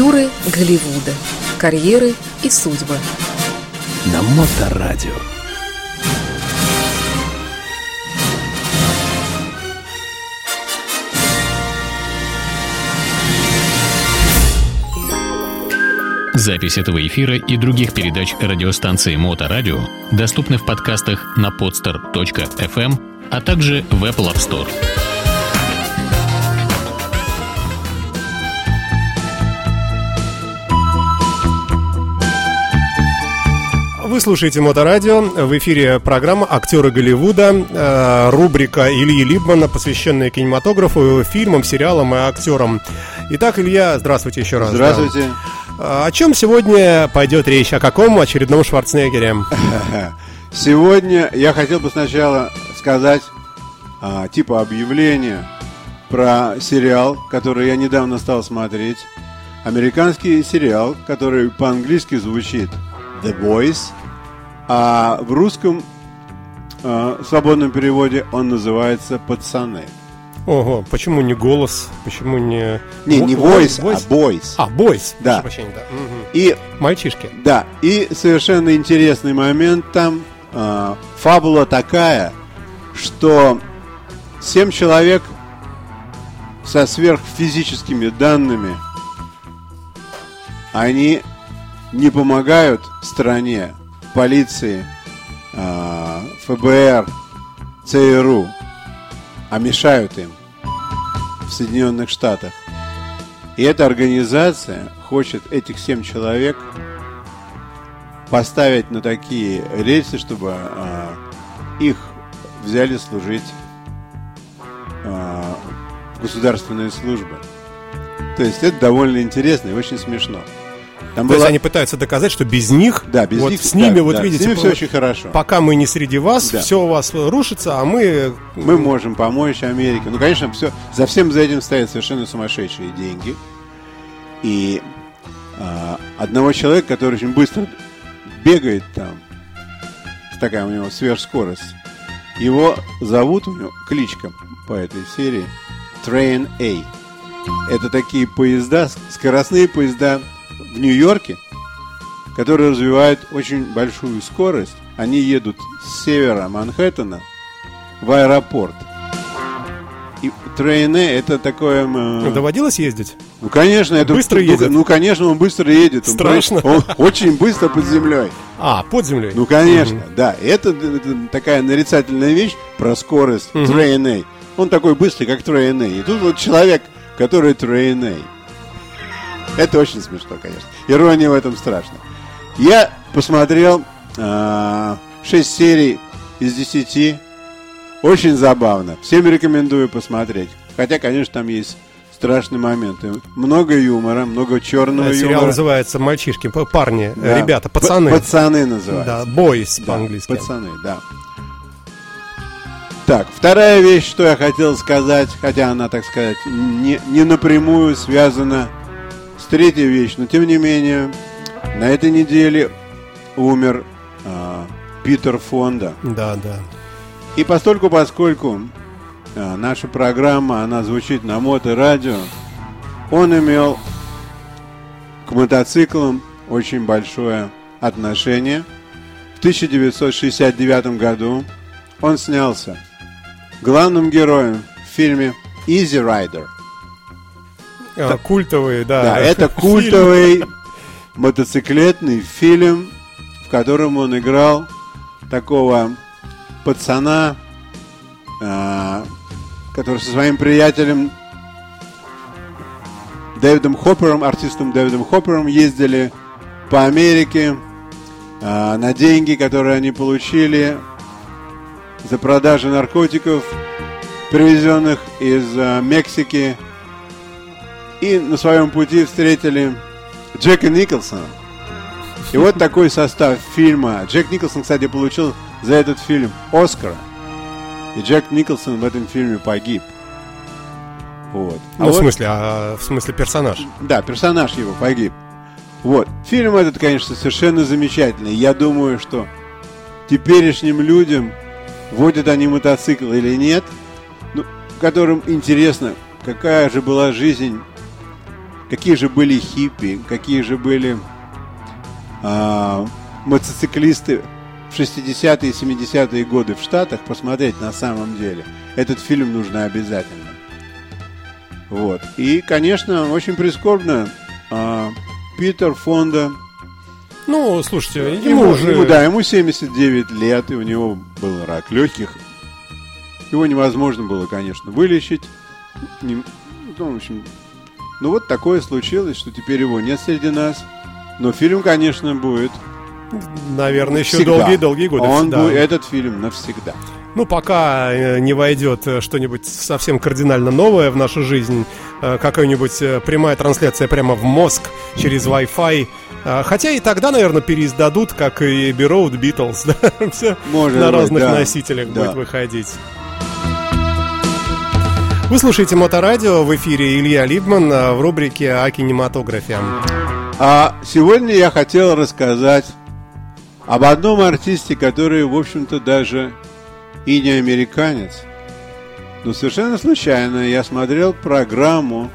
Актеры Голливуда. Карьеры и судьбы. На Моторадио. Запись этого эфира и других передач радиостанции Моторадио доступны в подкастах на podster.fm, а также в Apple App Store. Вы слушаете Моторадио. В эфире программа «Актеры Голливуда», э, рубрика Ильи Либмана, посвященная кинематографу, фильмам, сериалам и актерам. Итак, Илья, здравствуйте еще раз. Здравствуйте. Да. О чем сегодня пойдет речь? О каком очередном Шварценеггере? Сегодня я хотел бы сначала сказать а, типа объявления про сериал, который я недавно стал смотреть. Американский сериал, который по-английски звучит The Boys, а в русском э, свободном переводе он называется «Пацаны». Ого, почему не голос? Почему не... Не, не voice, voice? а boys. А, boys. Да. Прощения, да. Угу. И, Мальчишки. Да, и совершенно интересный момент там. Э, фабула такая, что семь человек со сверхфизическими данными, они не помогают стране полиции, а, ФБР, ЦРУ, а мешают им в Соединенных Штатах. И эта организация хочет этих семь человек поставить на такие рельсы, чтобы а, их взяли служить в государственные службы. То есть это довольно интересно и очень смешно. Там То было... есть они пытаются доказать, что без них, да, без вот них, с ними, да, вот да, видите, с ними все очень хорошо. Пока мы не среди вас, да. все у вас рушится, а мы... Мы можем помочь Америке. Ну, конечно, все, за всем за этим стоят совершенно сумасшедшие деньги. И а, одного человека, который очень быстро бегает там, такая у него сверхскорость, его зовут, у него кличка по этой серии Train A. Это такие поезда, скоростные поезда в Нью-Йорке, которые развивают очень большую скорость. Они едут с севера Манхэттена в аэропорт. И трейне это такое... Э... Доводилось ездить? Ну, конечно. Это, быстро ну, едет? Ну, конечно, он быстро едет. Страшно? Он, он очень быстро под землей. А, под землей? Ну, конечно, угу. да. Это, это такая нарицательная вещь про скорость угу. трейне. Он такой быстрый, как трейне. И тут вот человек, который трейне. Это очень смешно, конечно. Ирония в этом страшно. Я посмотрел э, 6 серий из 10. Очень забавно. Всем рекомендую посмотреть. Хотя, конечно, там есть страшные моменты. Много юмора, много черного да, сериал юмора. называется «Мальчишки», парни, да. ребята, пацаны. Пацаны называются. Да, «Boys» по-английски. Да, пацаны, да. Так, вторая вещь, что я хотел сказать, хотя она, так сказать, не, не напрямую связана третья вещь, но тем не менее, на этой неделе умер а, Питер Фонда. Да, да. И постольку, поскольку а, наша программа, она звучит на моторадио, он имел к мотоциклам очень большое отношение. В 1969 году он снялся главным героем в фильме «Easy Rider». А, культовый, да. Да, это культовый мотоциклетный фильм, в котором он играл такого пацана, а, который со своим приятелем Дэвидом Хоппером, артистом Дэвидом Хоппером ездили по Америке а, на деньги, которые они получили за продажу наркотиков, привезенных из Мексики и на своем пути встретили Джека Николсона. И вот такой состав фильма. Джек Николсон, кстати, получил за этот фильм Оскара. И Джек Николсон в этом фильме погиб. Вот. А ну, вот, в смысле, а, в смысле персонаж? Да, персонаж его погиб. Вот. Фильм этот, конечно, совершенно замечательный. Я думаю, что теперешним людям, водят они мотоцикл или нет, ну, которым интересно, какая же была жизнь какие же были хиппи, какие же были а, мотоциклисты в 60-е и 70-е годы в Штатах, посмотреть на самом деле. Этот фильм нужно обязательно. Вот. И, конечно, очень прискорбно, а, Питер Фонда Ну, слушайте, ему, Ему, уже... ему, да, ему 79 лет, и у него был рак легких. Его невозможно было, конечно, вылечить. Не- ну, в общем, ну вот такое случилось, что теперь его нет среди нас. Но фильм, конечно, будет Наверное, еще долгие-долгие годы. Он да. будет, этот фильм навсегда. Ну, пока э, не войдет э, что-нибудь совсем кардинально новое в нашу жизнь, э, какая-нибудь прямая трансляция прямо в мозг через Wi-Fi. Хотя и тогда, наверное, переиздадут, как и Road Beatles, да, все Может на быть, разных да. носителях Да. будет выходить. Вы слушаете Моторадио, в эфире Илья Либман э, в рубрике о кинематографе. А сегодня я хотел рассказать об одном артисте, который, в общем-то, даже и не американец. Но совершенно случайно я смотрел программу,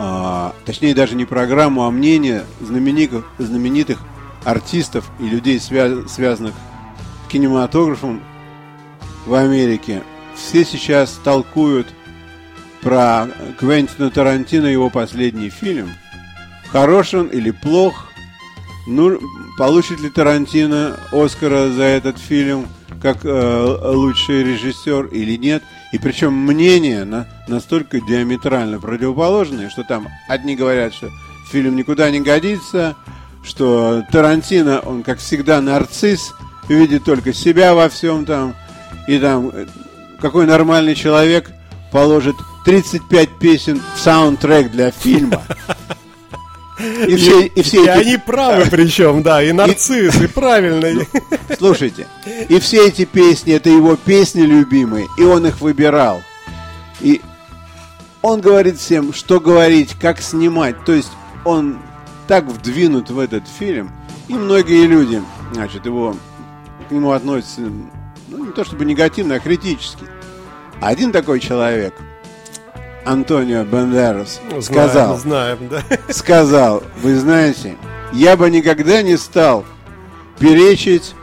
а, точнее даже не программу, а мнение знаменитых, знаменитых артистов и людей, свя- связанных с кинематографом в Америке. Все сейчас толкуют про Квентина Тарантино и его последний фильм. Хорош он или плох? Ну, получит ли Тарантино Оскара за этот фильм как э, лучший режиссер или нет? И причем мнения на, настолько диаметрально противоположные, что там одни говорят, что фильм никуда не годится, что Тарантино, он как всегда нарцисс, видит только себя во всем там, и там э, какой нормальный человек положит 35 песен в саундтрек для фильма. И все, и все И эти они правы причем, да, и нарцисс, и правильный. Слушайте, и все эти песни, это его песни любимые, и он их выбирал. И он говорит всем, что говорить, как снимать. То есть он так вдвинут в этот фильм, и многие люди, значит, его к нему относятся, ну, не то чтобы негативно, а критически. Один такой человек, Антонио Бандерас, сказал, Знаем, знаем, да. сказал, вы знаете, я бы никогда не стал перечить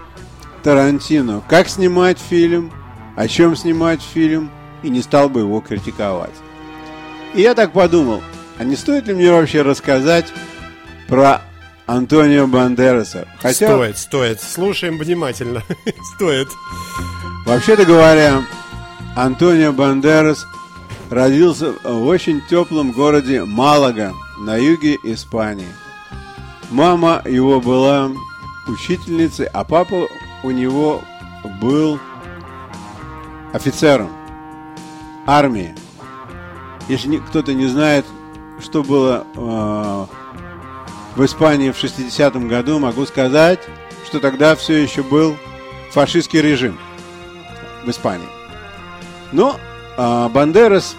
Тарантино, как снимать фильм, о чем снимать фильм, и не стал бы его критиковать. И я так подумал, а не стоит ли мне вообще рассказать про Антонио Бандераса? Хотя, Стоит, стоит. Слушаем внимательно. Стоит. вообще-то говоря, Антонио Бандерас родился в очень теплом городе Малага на юге Испании. Мама его была учительницей, а папа у него был офицером армии. Если кто-то не знает, что было э, в Испании в 60-м году, могу сказать, что тогда все еще был фашистский режим в Испании. Но а, Бандерас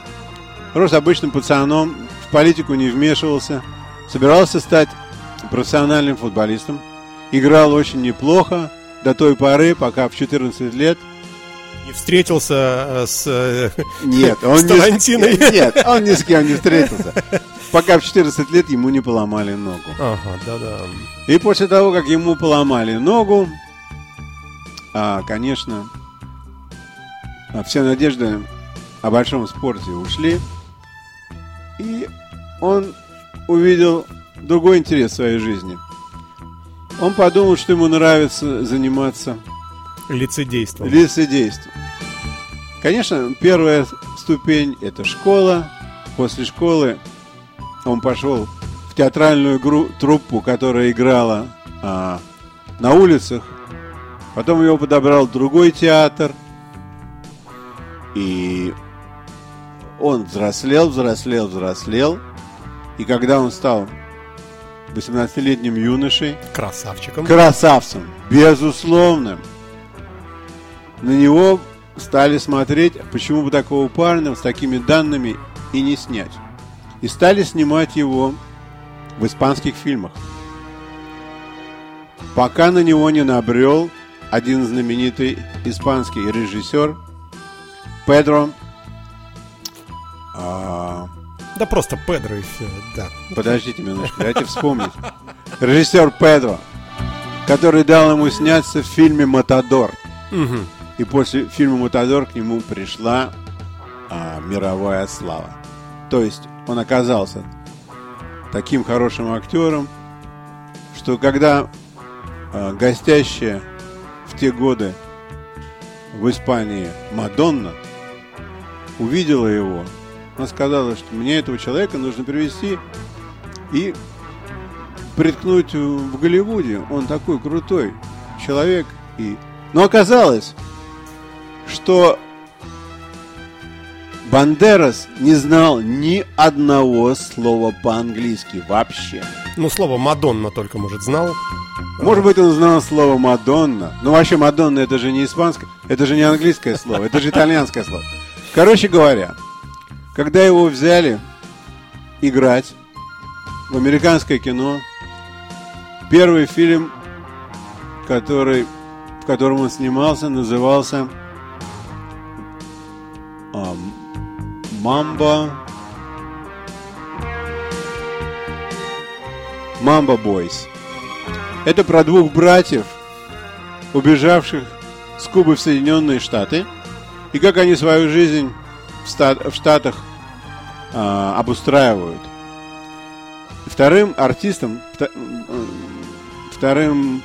рос обычным пацаном, в политику не вмешивался, собирался стать профессиональным футболистом, играл очень неплохо до той поры, пока в 14 лет И встретился э, с... э, нет, он С не Тарантиной. нет, он ни с кем не встретился, пока в 14 лет ему не поломали ногу. Ага, да-да. И после того, как ему поломали ногу, а, конечно, а, все надежды о большом спорте ушли. И он увидел другой интерес в своей жизни. Он подумал, что ему нравится заниматься Лицедейством. лицедейством. Конечно, первая ступень – это школа. После школы он пошел в театральную гру- труппу, которая играла а, на улицах. Потом его подобрал другой театр. И он взрослел, взрослел, взрослел. И когда он стал 18-летним юношей, Красавчиком. красавцем, безусловным. На него стали смотреть, почему бы такого парня с такими данными и не снять. И стали снимать его в испанских фильмах. Пока на него не набрел один знаменитый испанский режиссер Педро а, Да просто Педро и все, да. Подождите минуточку, дайте вспомнить. Режиссер Педро, который дал ему сняться в фильме «Матадор». Мгм. И после фильма «Матадор» к нему пришла а, мировая слава. То есть он оказался таким хорошим актером, что когда а, гостящая в те годы в Испании Мадонна увидела его, она сказала, что мне этого человека нужно привести и приткнуть в Голливуде. Он такой крутой человек. И... Но оказалось, что Бандерас не знал ни одного слова по-английски вообще. Ну, слово Мадонна только, может, знал. Может быть, он знал слово Мадонна. Ну, вообще, Мадонна это же не испанское, это же не английское слово, это же итальянское слово. Короче говоря, когда его взяли играть в американское кино, первый фильм, который, в котором он снимался, назывался а, Мамба Мамба Бойс. Это про двух братьев, убежавших с Кубы в Соединенные Штаты, и как они свою жизнь в, Штатах а, обустраивают. Вторым артистом, м, вторым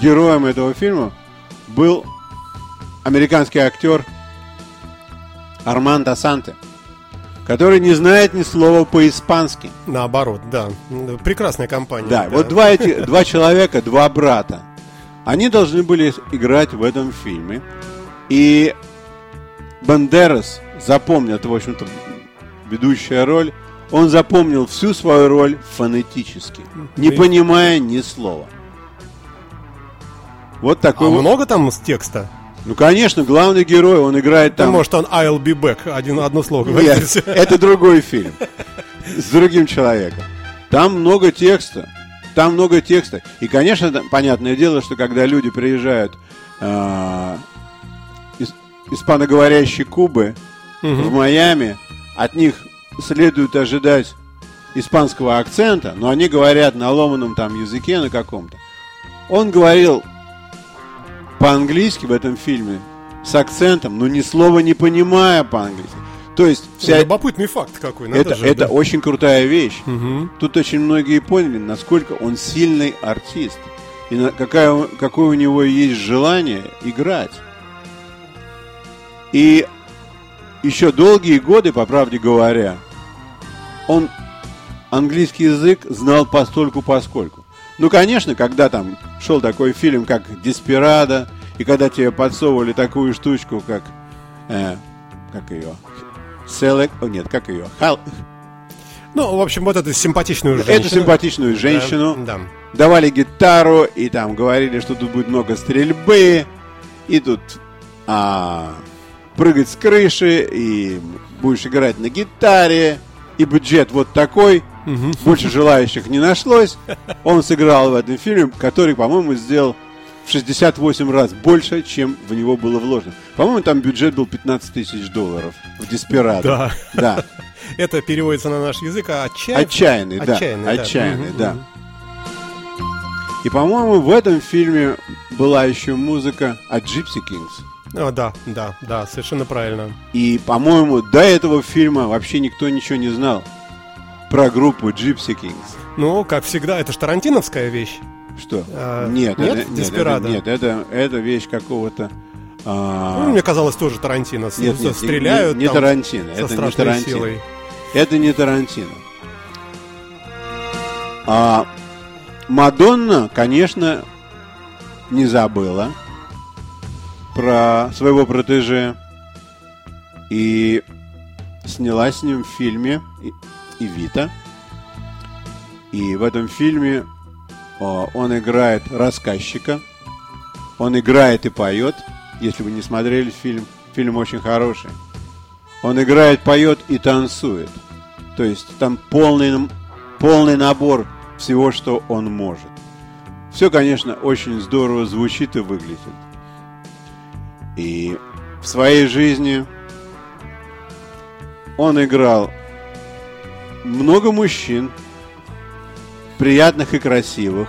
героем этого фильма был американский актер Армандо Санте, который не знает ни слова по-испански. Наоборот, да. Прекрасная компания. Да, вот два, эти, два человека, два брата, они должны были играть в этом фильме. И Бандерас запомнил, это, в общем-то, ведущая роль, он запомнил всю свою роль фонетически, не понимая ни слова. Вот А такой вот. много там с текста? Ну, конечно, главный герой, он играет Там, там... может, он I'll be back. Один, одно слово Нет, это другой фильм. С другим человеком. Там много текста. Там много текста. И, конечно, там, понятное дело, что когда люди приезжают а, из испаноговорящей Кубы в Майами, от них следует ожидать испанского акцента, но они говорят на ломаном там языке, на каком-то. Он говорил по-английски в этом фильме с акцентом, но ни слова не понимая по-английски. То есть вся Любопытный факт какой. надо это, же, это да. очень крутая вещь. Мгм. Тут очень многие поняли, насколько он сильный артист. И на- какая, какое у него есть желание играть. И еще долгие годы, по правде говоря, он английский язык знал постольку поскольку. Ну, конечно, когда там шел такой фильм, как «Деспирадо», и когда тебе подсовывали такую штучку, как... э, как ее? Select... О, нет, как ее? Хал- Ну, в общем, вот эту симпатичную женщину. Эту симпатичную женщину Да. давали гитару и там говорили, что тут будет много стрельбы, и тут а, прыгать с крыши, и будешь играть на гитаре, и бюджет вот такой, больше желающих не нашлось. Он сыграл в этом фильме, который, по-моему, сделал в 68 раз больше, чем в него было вложено. По-моему, там бюджет был 15 тысяч долларов в Деспирадо. Да. Да. Это переводится на наш язык, а отчаянный. Отчаянный, да. Отчаянный, да. Отчаянный, да. мгм. И, по-моему, в этом фильме была еще музыка от Gypsy Kings. О, да, да, да, совершенно правильно. И, по-моему, до этого фильма вообще никто ничего не знал про группу Gypsy Kings. Ну, как всегда, это же тарантиновская вещь. Что? А, нет, нет? это, нет, это, нет, это, это вещь какого-то... а, Ну, мне казалось, тоже Тарантино. Нет, нет, стреляют не, не там Тарантино, со это не Тарантино. силой. Это не Тарантино. А Мадонна, конечно, не забыла про своего протеже и снялась с ним в фильме «И- «Ивита». И в этом фильме о, он играет рассказчика, он играет и поет. Если вы не смотрели фильм, фильм очень хороший. Он играет, поет и танцует. То есть там полный, полный набор всего, что он может. Все, конечно, очень здорово звучит и выглядит. И в своей жизни он играл много мужчин, приятных и красивых.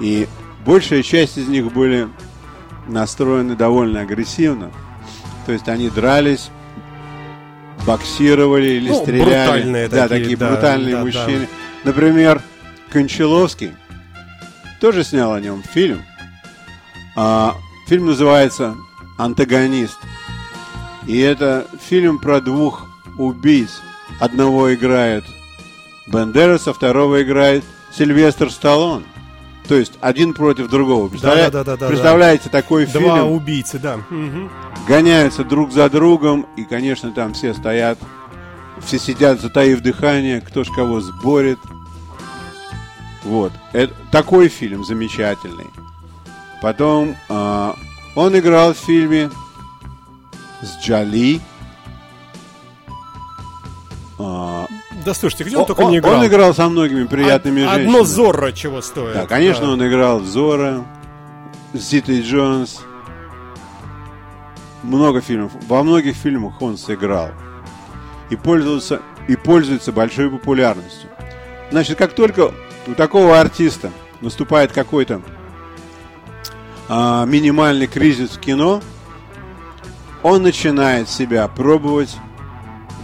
И большая часть из них были настроены довольно агрессивно. То есть они дрались, боксировали или Ну, стреляли. брутальные да, такие, такие да, брутальные да, мужчины. Например, Кончаловский тоже снял о нем фильм. А, фильм называется «Антагонист». И это фильм про двух убийц. Одного играет Бендерас, а второго играет Сильвестр Сталлон. То есть один против другого. Представля- Да-да-да-да-да. Представляете такой Два фильм? убийцы, да. Гоняются друг за другом, и, конечно, там все стоят, все сидят, затаив дыхание, кто ж кого сборит. Вот. Это, такой фильм замечательный. Потом а, он играл в фильме с Джоли. А, Да слушайте, где он, он, только не он играл? играл со многими приятными Од- женщинами. Одно Зорро чего стоит. Да, конечно, Да. он играл в Зора, с Зитой Джонс. Много фильмов. Во многих фильмах он сыграл. И пользовался и пользуется большой популярностью. Значит, как только у такого артиста наступает какой-то а, минимальный кризис в кино, он начинает себя пробовать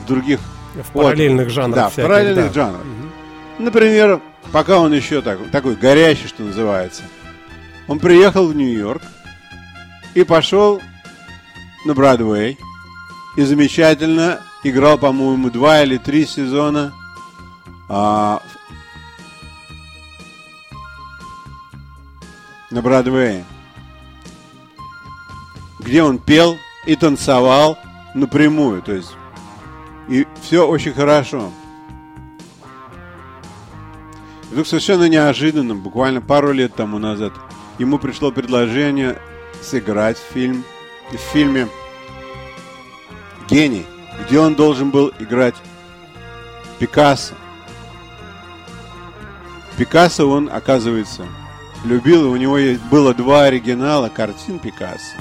в других В параллельных жанрах да, в всяких, параллельных да. жанрах. Например, пока он еще так, такой горящий, что называется, он приехал в Нью-Йорк и пошел на Бродвей и замечательно играл, по-моему, два или три сезона а, в- на Бродвее, где он пел и танцевал напрямую, то есть и все очень хорошо. И Вдруг совершенно неожиданно, буквально пару лет тому назад, ему пришло предложение сыграть фильм, в фильме «Гений», где он должен был играть Пикассо. Пикассо он, оказывается, любил, и у него было два оригинала картин Пикассо.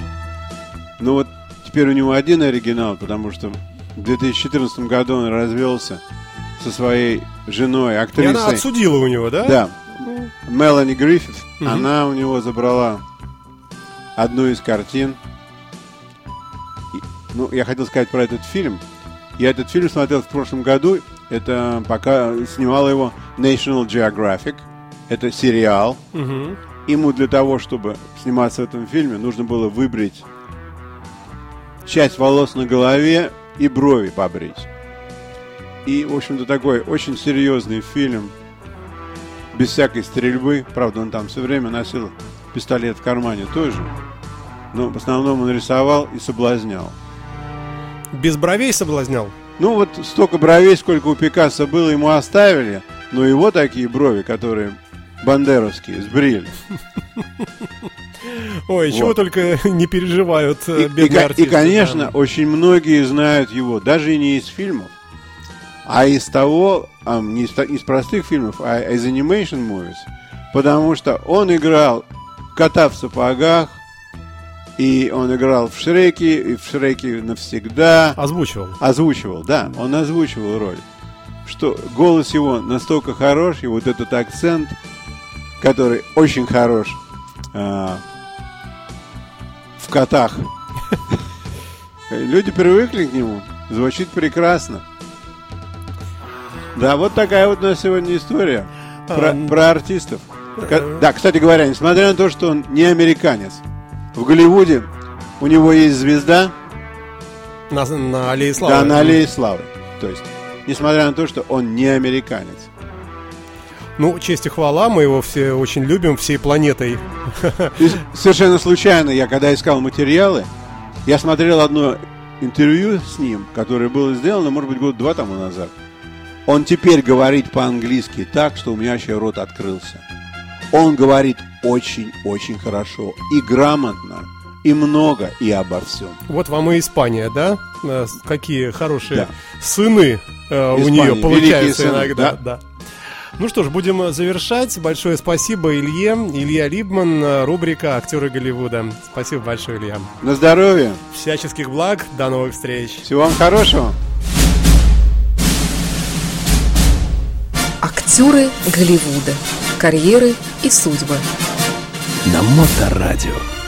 Ну вот теперь у него один оригинал, потому что в 2014 году он развелся со своей женой, И актрисой. она отсудила у него, да? Да. Мелани Гриффит, Мгм. она у него забрала одну из картин. И, ну, я хотел сказать про этот фильм. Я этот фильм смотрел в прошлом году. Это пока снимала его National Geographic. Это сериал. Мгм. Ему для того, чтобы сниматься в этом фильме, нужно было выбрить часть волос на голове и брови побрить. И, в общем-то, такой очень серьезный фильм, без всякой стрельбы. Правда, он там все время носил пистолет в кармане тоже. Но в основном он рисовал и соблазнял. Без бровей соблазнял. Ну вот столько бровей, сколько у Пикассо было, ему оставили. Но его такие брови, которые бандеровские, сбрили. Ой, чего Вот. только не переживают э, И, и, бедные ко- артисты. и, конечно, да. очень многие знают его, даже и не из фильмов, а из того, а, не, из, из простых фильмов, а из animation movies, потому что он играл кота в сапогах, и он играл в Шреке, и в Шреке навсегда. Озвучивал. Озвучивал, да, он озвучивал роль. Что голос его настолько хорош, и вот этот акцент, который очень хорош а, в котах. Люди привыкли к нему, звучит прекрасно. Да, вот такая вот у нас сегодня история про, про артистов. Ка- Да, кстати говоря, несмотря на то, что он не американец, в Голливуде у него есть звезда, На, на аллее славы. да, на аллее славы. То есть, несмотря на то, что он не американец. Ну, честь и хвала, мы его все очень любим, всей планетой. И совершенно случайно я, когда искал материалы, я смотрел одно интервью с ним, которое было сделано, может быть, год два тому назад. Он теперь говорит по-английски так, что у меня вообще рот открылся. Он говорит очень-очень хорошо и грамотно, и много, и обо всем. Вот вам и Испания, да? Э, Какие хорошие Да. сыны э, у нее получаются сыны, иногда. да. Да. Ну что ж, будем завершать. Большое спасибо Илье. Илья Либман, э, рубрика «Актеры Голливуда». Спасибо большое, Илья. На здоровье. Всяческих благ. До новых встреч. Всего вам хорошего. Актеры Голливуда. Карьеры и судьбы. На Моторадио.